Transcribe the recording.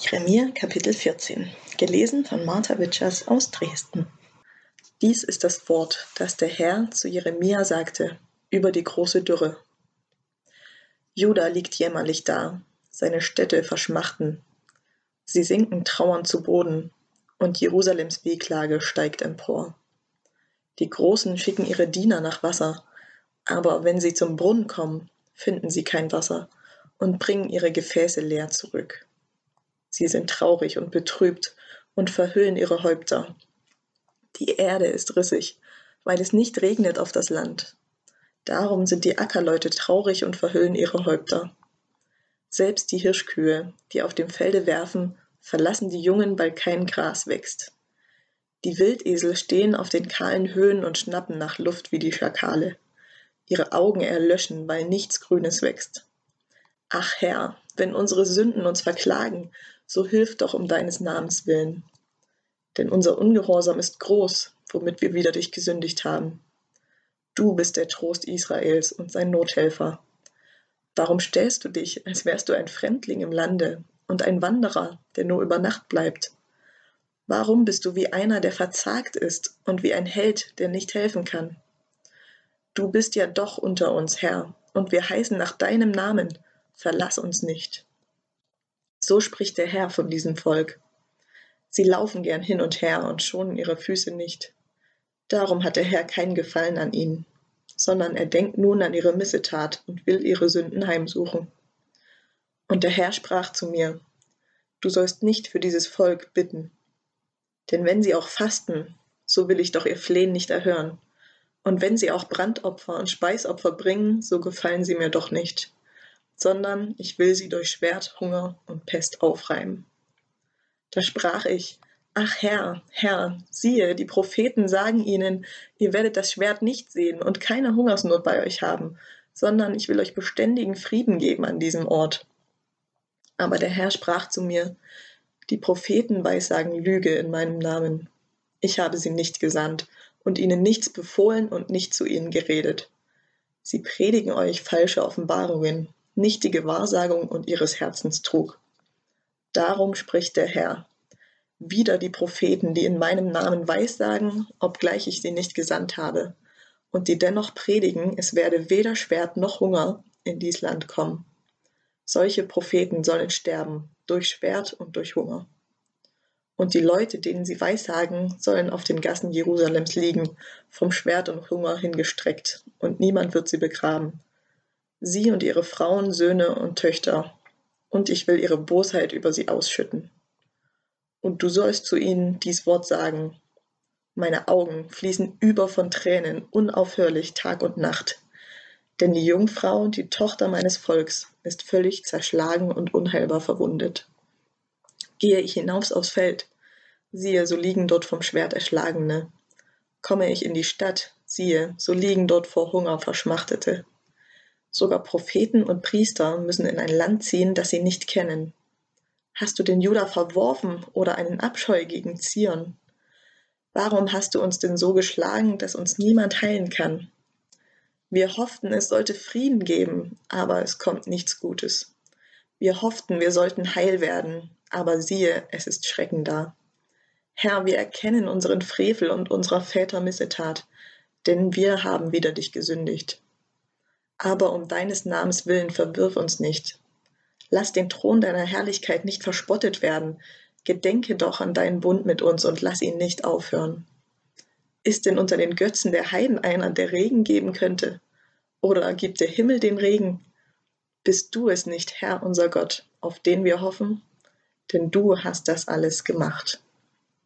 Jeremia Kapitel 14 Gelesen von Martha Witschers aus Dresden Dies ist das Wort, das der Herr zu Jeremia sagte über die große Dürre. Juda liegt jämmerlich da, seine Städte verschmachten. Sie sinken trauernd zu Boden, und Jerusalems Wehklage steigt empor. Die Großen schicken ihre Diener nach Wasser, aber wenn sie zum Brunnen kommen, finden sie kein Wasser und bringen ihre Gefäße leer zurück. Sie sind traurig und betrübt und verhüllen ihre Häupter. Die Erde ist rissig, weil es nicht regnet auf das Land. Darum sind die Ackerleute traurig und verhüllen ihre Häupter. Selbst die Hirschkühe, die auf dem Felde werfen, verlassen die Jungen, weil kein Gras wächst. Die Wildesel stehen auf den kahlen Höhen und schnappen nach Luft wie die Schakale. Ihre Augen erlöschen, weil nichts Grünes wächst. Ach Herr, wenn unsere Sünden uns verklagen, so hilf doch um deines Namens willen. Denn unser Ungehorsam ist groß, womit wir wieder dich gesündigt haben. Du bist der Trost Israels und sein Nothelfer. Warum stellst du dich, als wärst du ein Fremdling im Lande und ein Wanderer, der nur über Nacht bleibt? Warum bist du wie einer, der verzagt ist und wie ein Held, der nicht helfen kann? Du bist ja doch unter uns, Herr, und wir heißen nach deinem Namen, verlass uns nicht. So spricht der Herr von diesem Volk. Sie laufen gern hin und her und schonen ihre Füße nicht. Darum hat der Herr keinen Gefallen an ihnen, sondern er denkt nun an ihre Missetat und will ihre Sünden heimsuchen. Und der Herr sprach zu mir, Du sollst nicht für dieses Volk bitten, denn wenn sie auch fasten, so will ich doch ihr Flehen nicht erhören. Und wenn sie auch Brandopfer und Speisopfer bringen, so gefallen sie mir doch nicht sondern ich will sie durch Schwert, Hunger und Pest aufreiben. Da sprach ich, Ach Herr, Herr, siehe, die Propheten sagen ihnen, ihr werdet das Schwert nicht sehen und keine Hungersnot bei euch haben, sondern ich will euch beständigen Frieden geben an diesem Ort. Aber der Herr sprach zu mir, die Propheten weissagen Lüge in meinem Namen. Ich habe sie nicht gesandt und ihnen nichts befohlen und nicht zu ihnen geredet. Sie predigen euch falsche Offenbarungen, nicht die Gewahrsagung und ihres Herzens trug. Darum spricht der Herr, wieder die Propheten, die in meinem Namen weissagen, obgleich ich sie nicht gesandt habe, und die dennoch predigen, es werde weder Schwert noch Hunger in dies Land kommen. Solche Propheten sollen sterben, durch Schwert und durch Hunger. Und die Leute, denen sie weissagen, sollen auf den Gassen Jerusalems liegen, vom Schwert und Hunger hingestreckt, und niemand wird sie begraben sie und ihre Frauen, Söhne und Töchter, und ich will ihre Bosheit über sie ausschütten. Und du sollst zu ihnen dies Wort sagen. Meine Augen fließen über von Tränen unaufhörlich Tag und Nacht. Denn die Jungfrau, die Tochter meines Volks, ist völlig zerschlagen und unheilbar verwundet. Gehe ich hinaus aufs Feld, siehe, so liegen dort vom Schwert Erschlagene. Komme ich in die Stadt, siehe, so liegen dort vor Hunger Verschmachtete. Sogar Propheten und Priester müssen in ein Land ziehen, das sie nicht kennen. Hast du den Juda verworfen oder einen Abscheu gegen Zion? Warum hast du uns denn so geschlagen, dass uns niemand heilen kann? Wir hofften, es sollte Frieden geben, aber es kommt nichts Gutes. Wir hofften, wir sollten heil werden, aber siehe, es ist Schrecken da. Herr, wir erkennen unseren Frevel und unserer Väter Missetat, denn wir haben wider dich gesündigt. Aber um deines Namens willen verwirf uns nicht. Lass den Thron deiner Herrlichkeit nicht verspottet werden. Gedenke doch an deinen Bund mit uns und lass ihn nicht aufhören. Ist denn unter den Götzen der Heiden einer, der Regen geben könnte? Oder gibt der Himmel den Regen? Bist du es nicht, Herr unser Gott, auf den wir hoffen? Denn du hast das alles gemacht.